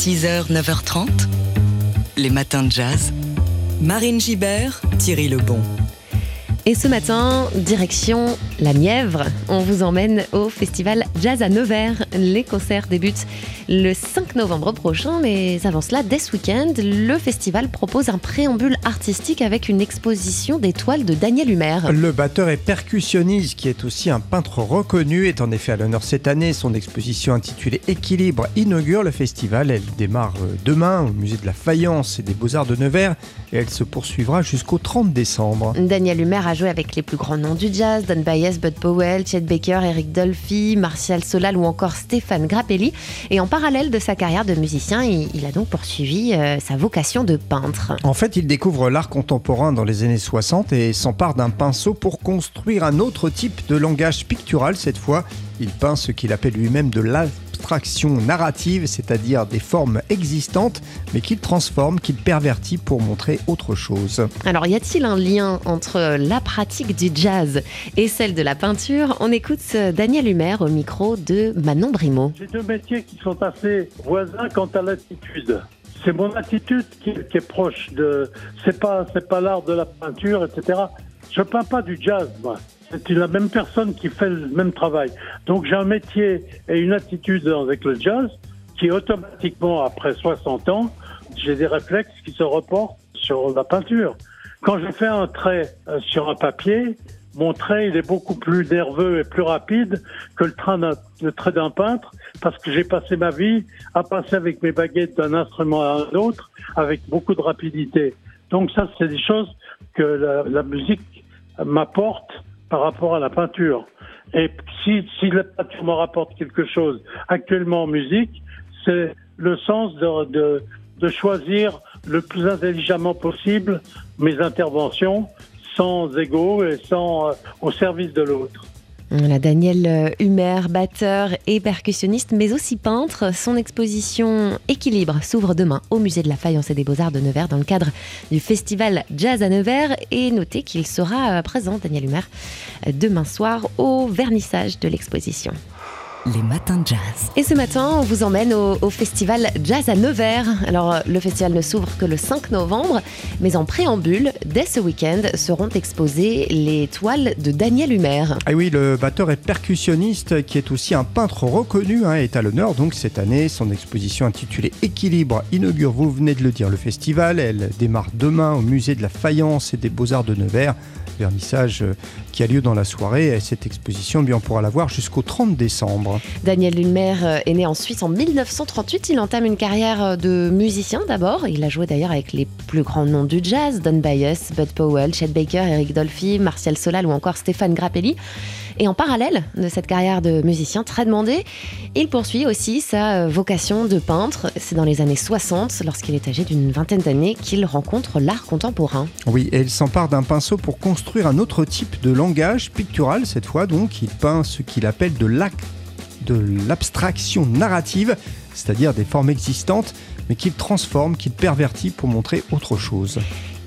6h, 9h30, les matins de jazz. Marine Gibert, Thierry Lebon. Et ce matin, direction la Nièvre. On vous emmène au festival Jazz à Nevers. Les concerts débutent le 5 novembre prochain, mais avant cela, dès ce week-end, le festival propose un préambule artistique avec une exposition d'étoiles de Daniel Humer. Le batteur et percussionniste, qui est aussi un peintre reconnu, est en effet à l'honneur cette année. Son exposition intitulée Équilibre inaugure le festival. Elle démarre euh, demain au musée de la Faïence et des Beaux-Arts de Nevers et elle se poursuivra jusqu'au 30 décembre. Daniel Humer a joué avec les plus grands noms du jazz, Don Baez, Bud Powell, Chet Baker, Eric Dolphy, Martial Solal ou encore Stéphane Grappelli. Et en parallèle de sa carrière de musicien, il, a donc poursuivi euh, sa vocation de peintre. En fait, il découvre l'art contemporain dans les années 60 et s'empare d'un pinceau pour construire un autre type de langage pictural cette fois. Il peint ce qu'il appelle lui-même de l'art narrative, c'est-à-dire des formes existantes, mais qu'il transforme, qu'il pervertit pour montrer autre chose. Alors, y a-t-il un lien entre la pratique du jazz et celle de la peinture? On écoute Daniel Humer au micro de Manon Brimaud. J'ai deux métiers qui sont assez voisins quant à l'attitude. C'est mon attitude qui, est proche de. C'est pas, c'est pas l'art de la peinture, etc. Je peins pas du jazz, moi c'est la même personne qui fait le même travail. Donc j'ai un métier et une attitude avec le jazz qui automatiquement, après 60 ans, j'ai des réflexes qui se reportent sur la peinture. Quand je fais un trait euh, sur un papier, mon trait il est beaucoup plus nerveux et plus rapide que le, le trait d'un peintre parce que j'ai passé ma vie à passer avec mes baguettes d'un instrument à un autre avec beaucoup de rapidité. Donc ça, c'est des choses que la musique m'apporte par rapport à la peinture. Et si, si la peinture me rapporte quelque chose actuellement en musique, c'est le sens de, de, de choisir le plus intelligemment possible mes interventions sans ego et sans euh, au service de l'autre. La Daniel euh, Humer, batteur et percussionniste, mais aussi peintre. Son exposition Équilibre s'ouvre demain au musée de la Faïence et des Beaux-Arts de Nevers dans le cadre du festival Jazz à Nevers. Et notez qu'il sera euh, présent, Daniel Humer, demain soir au vernissage de l'exposition les matins de jazz. Et ce matin, on vous emmène au, festival Jazz à Nevers. Alors, le festival ne s'ouvre que le 5 novembre, mais en préambule, dès ce week-end, seront exposées les toiles de Daniel Humer. Ah oui, le batteur et percussionniste, qui est aussi un peintre reconnu, hein, est à l'honneur donc cette année. Son exposition intitulée Équilibre inaugure, vous venez de le dire, le festival. Elle démarre demain au musée de la Faïence et des Beaux-Arts de Nevers vernissage euh, qui a lieu dans la soirée. Et cette exposition, bien, on pourra la voir jusqu'au 30 décembre. Daniel Lulmer euh, est né en Suisse en 1938. Il entame une carrière euh, de musicien d'abord. Il a joué d'ailleurs avec les plus grands noms du jazz, Don Byers, Bud Powell, Chet Baker, Eric Dolphy, Martial Solal ou encore Stéphane Grappelli. Et en parallèle de cette carrière de musicien très demandée, il poursuit aussi sa vocation de peintre. C'est dans les années 60, lorsqu'il est âgé d'une vingtaine d'années, qu'il rencontre l'art contemporain. Oui, et il s'empare d'un pinceau pour construire un autre type de langage pictural cette fois. Donc, il peint ce qu'il appelle de l'abstraction narrative, c'est-à-dire des formes existantes, mais qu'il transforme, qu'il pervertit pour montrer autre chose.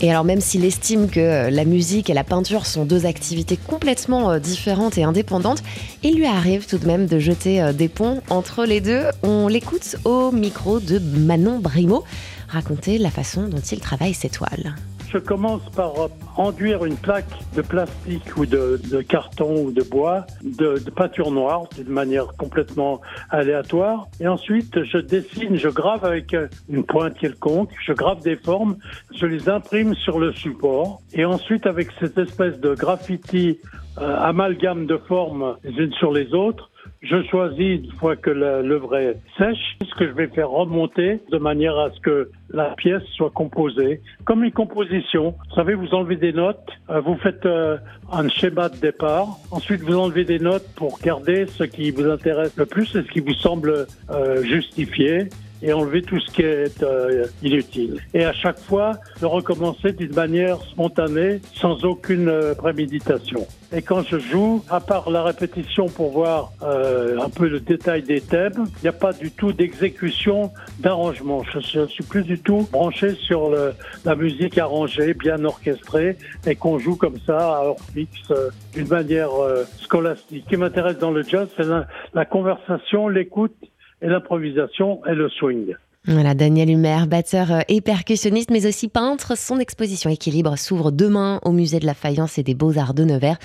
Et alors même s'il estime que euh, la musique et la peinture sont deux activités complètement euh, différentes et indépendantes, il lui arrive tout de même de jeter euh, des ponts entre les deux. On l'écoute au micro de Manon Brimaud raconter la façon dont il travaille ses toiles je commence par enduire une plaque de plastique ou de, carton ou de bois de, peinture noire d'une manière complètement aléatoire. Et ensuite, je dessine, je grave avec une pointe quelconque, je grave des formes, je les imprime sur le support. Et ensuite, avec cette espèce de graffiti euh, amalgame de formes les unes sur les autres, je choisis, une fois que l'œuvre est sèche, ce que je vais faire remonter de manière à ce que la pièce soit composée. Comme une composition, vous savez, vous enlevez des notes, euh, vous faites euh, un schéma de départ, ensuite vous enlevez des notes pour garder ce qui vous intéresse le plus et ce qui vous semble euh, justifié et enlever tout ce qui est euh, inutile. Et à chaque fois, de recommencer d'une manière spontanée, sans aucune euh, préméditation. Et quand je joue, à part la répétition pour voir euh, un peu le détail des thèmes, il n'y a pas du tout d'exécution, d'arrangement. Je ne suis plus du tout branché sur le, la musique arrangée, bien orchestrée, et qu'on joue comme ça à heure fixe, d'une manière scolastique. Ce qui m'intéresse dans le jazz, c'est la conversation, l'écoute et l'improvisation et le swing. Voilà, Daniel Humer, batteur euh, et percussionniste, mais aussi peintre. Son exposition Équilibre s'ouvre demain au musée de la Faïence et des Beaux-Arts de Nevers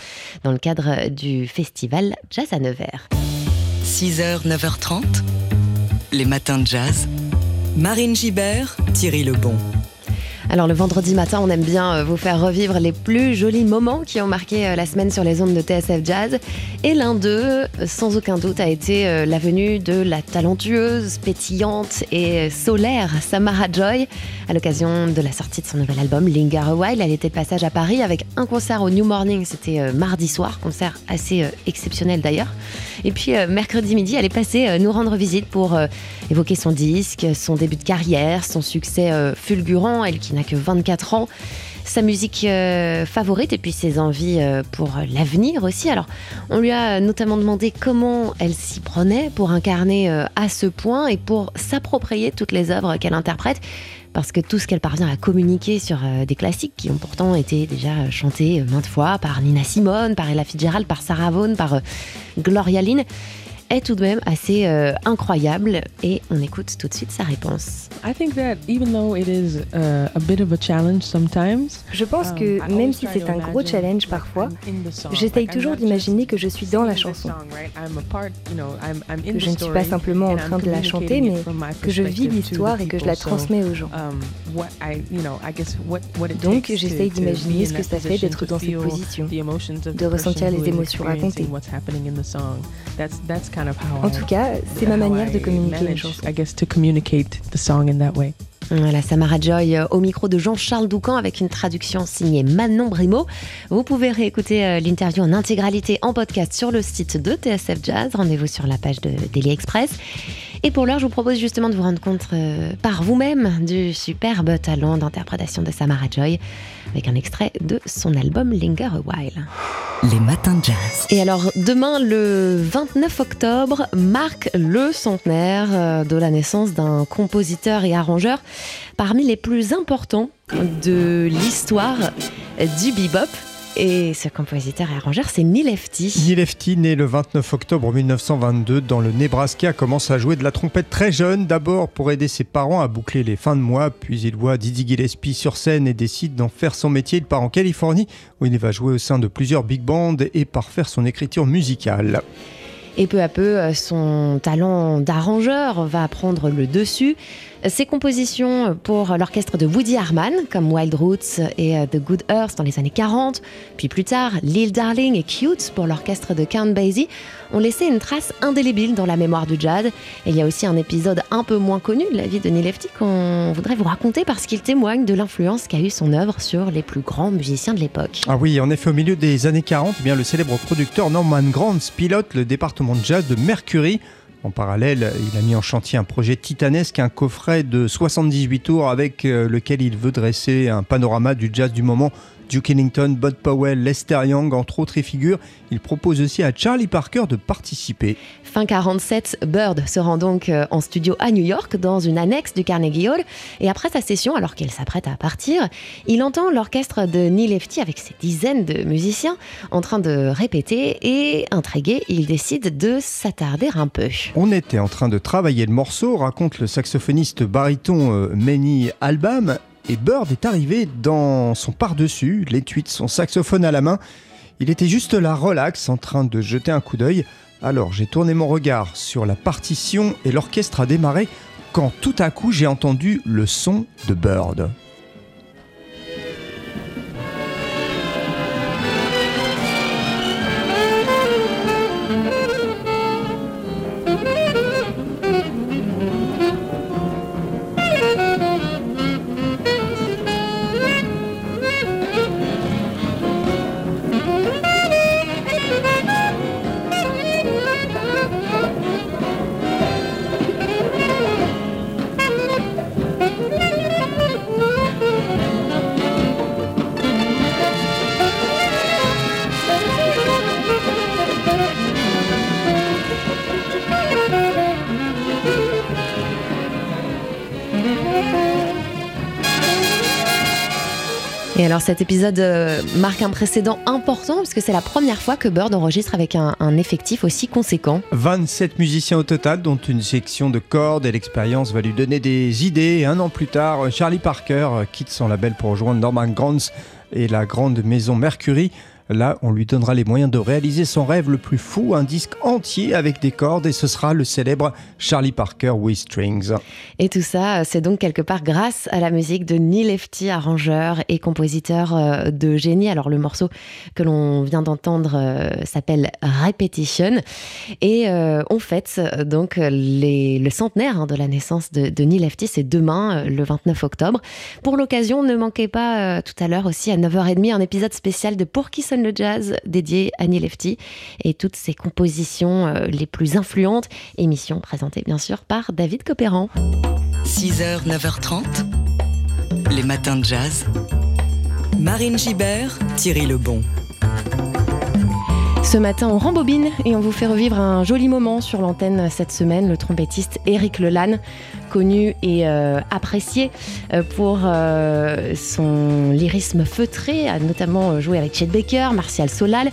dans le cadre du festival Jazz à Nevers. 6h, 9h30, les matins de jazz. Marine Gibert, Thierry Lebon. Alors le vendredi matin, on aime bien euh, vous faire revivre les plus jolis moments qui ont marqué euh, la semaine sur les ondes de TSF Jazz. Et l'un d'eux, sans aucun doute, a été euh, la venue de la talentueuse, pétillante et solaire Samara Joy à l'occasion de la sortie de son nouvel album Linger a While. Elle était de passage à Paris avec un concert au New Morning, c'était mardi soir, concert assez exceptionnel d'ailleurs. Et puis mercredi midi, elle est passée nous rendre visite pour évoquer son disque, son début de carrière, son succès fulgurant, elle qui que 24 ans sa musique euh, favorite et puis ses envies euh, pour l'avenir aussi. Alors, on lui a notamment demandé comment elle s'y prenait pour incarner euh, à ce point et pour s'approprier toutes les œuvres qu'elle interprète. Parce que tout ce qu'elle parvient à communiquer sur des classiques qui ont pourtant été déjà chantés maintes fois par Nina Simone, par Ella Fitzgerald, par Sarah Vaughan, par Gloria Lynn, est tout de même assez euh, incroyable et on écoute tout de suite sa réponse. Je pense que um, même si c'est un gros challenge parfois, j'essaye toujours d'imaginer que je suis dans la chanson, que je ne suis pas simplement en train de la chanter, mais que je vis l'histoire et que je la transmets aux gens. Um, Donc j'essaye d'imaginer ce que ça fait d'être dans cette position, de ressentir les émotions racontées. En tout cas, c'est ma manière de communiquer une chanson. Voilà, Samara Joy euh, au micro de Jean-Charles Doucan avec une traduction signée Manon Brimo. Vous pouvez réécouter euh, l'interview en intégralité en podcast sur le site de TSF Jazz. Rendez-vous sur la page de Daily Express. Et pour l'heure, je vous propose justement de vous rendre compte euh, par vous-même du superbe talent d'interprétation de Samara Joy avec un extrait de son album Linger a While. Les matins de jazz. Et alors, demain, le 29 octobre, marque le centenaire euh, de la naissance d'un compositeur et arrangeur parmi les plus importants de l'histoire du bebop. Et ce compositeur et arrangeur, c'est Neil Lefty. Neil Lefty, né le 29 octobre 1922 dans le Nebraska, commence à jouer de la trompette très jeune, d'abord pour aider ses parents à boucler les fins de mois, puis il voit Dizzy Gillespie sur scène et décide d'en faire son métier. Il part en Californie où il va jouer au sein de plusieurs big bands et parfaire son écriture musicale. Et peu à peu, euh, son talent d'arrangeur va prendre le dessus. Ses compositions pour l'orchestre de Woody Harman, comme Wild Roots et euh, The Good Earth dans les années 40, puis plus tard Lil Darling et Cute pour l'orchestre de Count Basie, ont laissé une trace indélébile dans la mémoire du jazz. Et il y a aussi un épisode un peu moins connu de la vie de Neil Lefty qu'on voudrait vous raconter parce qu'il témoigne de l'influence qu'a eu son œuvre sur les plus grands musiciens de l'époque. Ah oui, en effet, au milieu des années 40, eh bien, le célèbre producteur Norman Granz pilote le département de jazz de Mercury en parallèle, il a mis en chantier un projet titanesque, un coffret de 78 tours avec euh, lequel il veut dresser un panorama du jazz du moment Duke Ellington, Bud Powell, Lester Young, entre autres figures. Il propose aussi à Charlie Parker de participer. Fin 47, Bird se rend donc euh, en studio à New York, dans une annexe du Carnegie Hall. Et après sa session, alors qu'il s'apprête à partir, il entend l'orchestre de Neil Lefty avec ses dizaines de musiciens en train de répéter. Et intrigué, il décide de s'attarder un peu. On était en train de travailler le morceau, raconte le saxophoniste baryton euh, Manny Albam, et Bird est arrivé dans son par-dessus, l'étui de son saxophone à la main. Il était juste là, relax, en train de jeter un coup d'œil. Alors j'ai tourné mon regard sur la partition et l'orchestre a démarré quand tout à coup j'ai entendu le son de Bird. Et alors cet épisode euh, marque un précédent important puisque c'est la première fois que Bird enregistre avec un, effectif aussi conséquent. 27 musiciens au total, dont une section de cordes et l'expérience va lui donner des idées. un an plus tard, Charlie Parker quitte son label pour rejoindre Norman Granz et la grande maison Mercury. Là, on lui donnera les moyens de réaliser son rêve le plus fou, un disque entier avec des cordes, et ce sera le célèbre Charlie Parker with Strings. Et tout ça, c'est donc quelque part grâce à la musique de Neil Lefty, arrangeur et compositeur euh, de génie. Alors le morceau que l'on vient d'entendre euh, s'appelle Repetition, et euh, on fête donc le centenaire hein, de la naissance de, Neil Lefty, c'est demain, le 29 octobre. Pour l'occasion, ne manquez pas tout à l'heure aussi à 9h30 un épisode spécial de Pour qui le jazz dédié à Neil Lefty et toutes ses compositions euh, les plus influentes. Émission présentée bien sûr par David Copéran. 6h, 9h30, les matins de jazz. Marine Gibert, Thierry Lebon. Ce matin, on rembobine et on vous fait revivre un joli moment sur l'antenne cette semaine. Le trompettiste Eric Lelanne, connu et euh, apprécié euh, pour euh, son lyrisme feutré, a notamment joué avec Chet Baker, Martial Solal.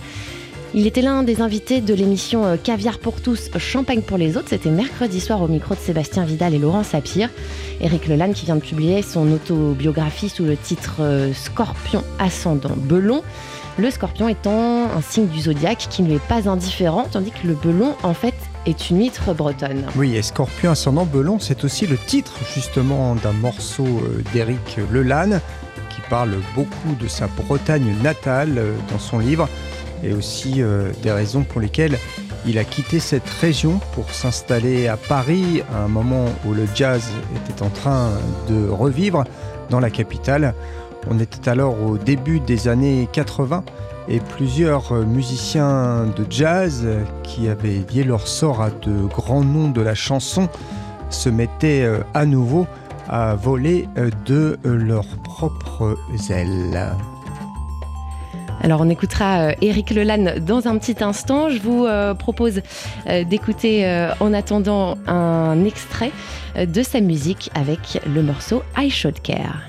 Il était l'un des invités de l'émission Caviar pour tous, Champagne pour les autres. C'était mercredi soir au micro de Sébastien Vidal et Laurent Sapir. Eric Lelanne qui vient de publier son autobiographie sous le titre Scorpion ascendant Belon le scorpion étant un signe du zodiaque qui ne lui est pas indifférent, tandis que le belon, en fait, est une huître bretonne. Oui, et Scorpion ascendant belon, c'est aussi le titre justement d'un morceau euh, d'Éric Lelanne qui parle beaucoup de sa Bretagne natale euh, dans son livre et aussi euh, des raisons pour lesquelles il a quitté cette région pour s'installer à Paris à un moment où le jazz était en train de revivre dans la capitale. On était alors au début des années 80 et plusieurs musiciens de jazz qui avaient lié leur sort à de grands noms de la chanson se mettaient euh, à nouveau à voler euh, de leurs propres ailes. Alors on écoutera Eric euh, Lelanne dans un petit instant. Je vous propose d'écouter en attendant un extrait de sa musique avec le morceau I Should Care.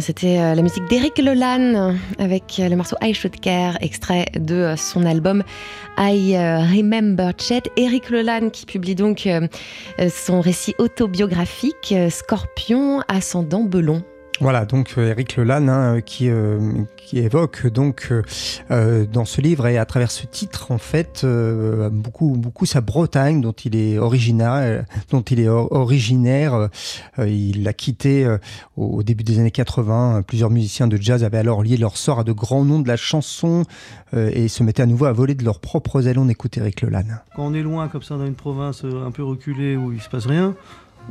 C'était euh, la musique d'Eric Lelan avec le morceau I Should Care, extrait de son album I Remember Chet. Eric Lelan qui publie donc son récit autobiographique Scorpion ascendant Belon. Voilà, donc Eric Lelan hein, qui, qui évoque donc euh, dans ce livre et à travers ce titre en fait euh, beaucoup beaucoup sa Bretagne dont il est originaire il est euh, l'a quitté au début des années 80 plusieurs musiciens de jazz avaient alors lié leur sort à de grands noms de la chanson et se mettaient à nouveau à voler de leurs propres ailes. On écoute Eric Lelan quand on est loin comme ça dans une province un peu reculée où il se passe rien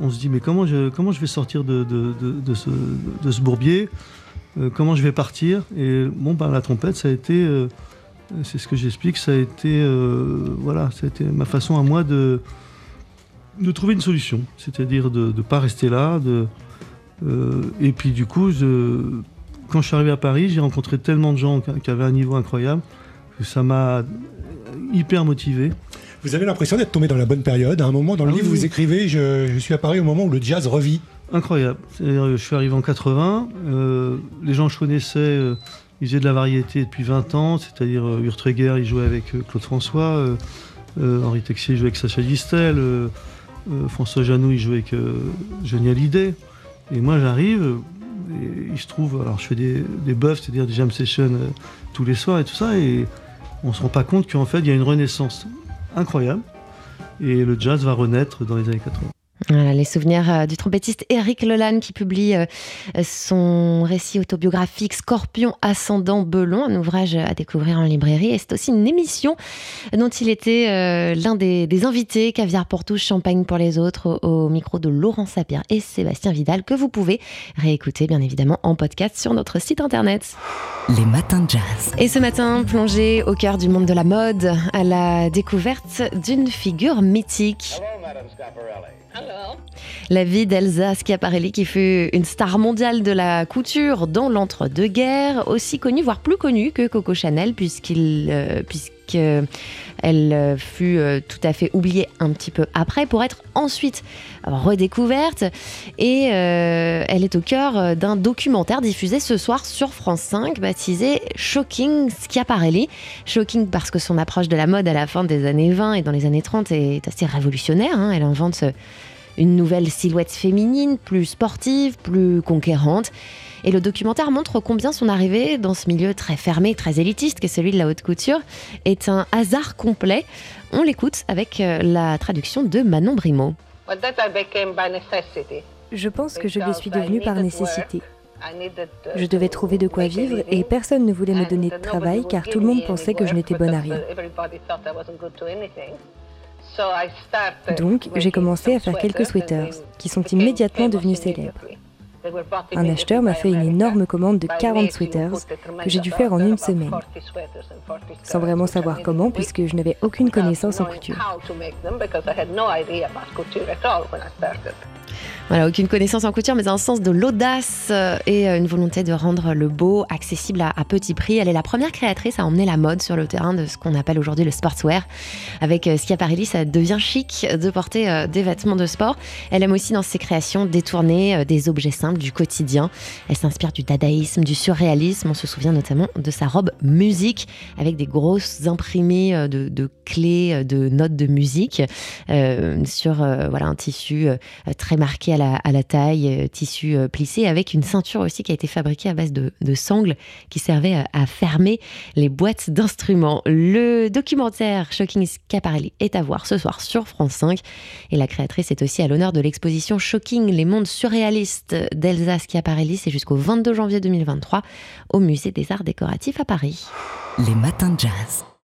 on se dit mais comment je, vais sortir de, de, ce, bourbier? Euh, comment je vais partir? Et bon, ben, la trompette, ça a été, euh, c'est ce que j'explique, ça a été, euh, voilà, ma façon à moi de, de trouver une solution, c'est-à-dire de ne pas rester là. De, et puis du coup, quand je suis arrivé à Paris, j'ai rencontré tellement de gens qui avaient un niveau incroyable que ça m'a hyper motivé. Vous avez l'impression d'être tombé dans la bonne période. À un moment, dans le ah livre, vous écrivez je, je, suis à Paris au moment où le jazz revit. Incroyable. Je suis arrivé en 80. Euh, les gens que je connaissais, euh, ils faisaient de la variété depuis 20 ans. C'est-à-dire euh, Urtreger, il jouait avec Claude François. Henri Texier, il jouait avec Sacha Distel. François Janou, il jouait avec Johnny Hallyday. Et moi, j'arrive. Et il se trouve, alors je fais des, des buffs, c'est-à-dire des jam sessions tous les soirs et tout ça. Et on se rend pas compte qu'en fait, il y a une renaissance incroyable. Et le jazz va renaître dans les années 80 les souvenirs euh, du trompettiste Eric Lelan qui publie euh, son récit autobiographique Scorpion ascendant Belon, un ouvrage à découvrir en librairie. Et c'est aussi une émission dont il était euh, l'un des, invités, caviar pour tous, champagne pour les autres, au, micro de Laurent Sapir et Sébastien Vidal, que vous pouvez réécouter bien évidemment en podcast sur notre site internet. Les matins de jazz. Et ce matin, plongé au cœur du monde de la mode, à la découverte d'une figure mythique. La vie d'Elsa Schiaparelli, qui fut une star mondiale de la couture dans l'entre-deux-guerres, aussi connue, voire plus connue que Coco Chanel, euh, puisqu'elle euh, fut euh, tout à fait oubliée un petit peu après, pour être ensuite redécouverte. Et elle est au cœur d'un documentaire diffusé ce soir sur France 5, baptisé Shocking Schiaparelli. Shocking parce que son approche de la mode à la fin des années 20 et dans les années 30 est assez révolutionnaire. Hein. Elle invente une nouvelle silhouette féminine, plus sportive, plus conquérante. Et le documentaire montre combien son arrivée dans ce milieu très fermé, très élitiste, qu'est celui de la haute couture, est un hasard complet. On l'écoute avec euh, la traduction de Manon Brimaud. Je pense que je le suis devenue par nécessité. Je devais trouver de quoi vivre et personne ne voulait me donner de travail car tout le monde pensait que je n'étais bonne à rien. Donc, j'ai commencé à faire quelques sweaters, qui sont immédiatement devenus célèbres. Un acheteur m'a fait une énorme commande de 40 sweaters que j'ai dû faire en une semaine, sans vraiment savoir comment puisque je n'avais aucune connaissance en couture. Voilà, aucune connaissance en couture, mais un sens de l'audace euh, et euh, une volonté de rendre le beau accessible à, petit prix. Elle est la première créatrice à emmener la mode sur le terrain de ce qu'on appelle aujourd'hui le sportswear. Avec euh, Schiaparelli, ça devient chic de porter des vêtements de sport. Elle aime aussi dans ses créations détourner des objets simples du quotidien. Elle s'inspire du dadaïsme, du surréalisme. On se souvient notamment de sa robe musique avec des grosses imprimées de, clés, de notes de musique sur un tissu très marqué à la, taille, euh, tissu euh, plissé, avec une ceinture aussi qui a été fabriquée à base de, sangles qui servait à, fermer les boîtes d'instruments. Le documentaire Shocking Scaparelli est à voir ce soir sur France 5 et la créatrice est aussi à l'honneur de l'exposition Shocking, les mondes surréalistes d'Elsa Schiaparelli. C'est jusqu'au 22 janvier 2023 au Musée des Arts Décoratifs à Paris. Les matins de jazz.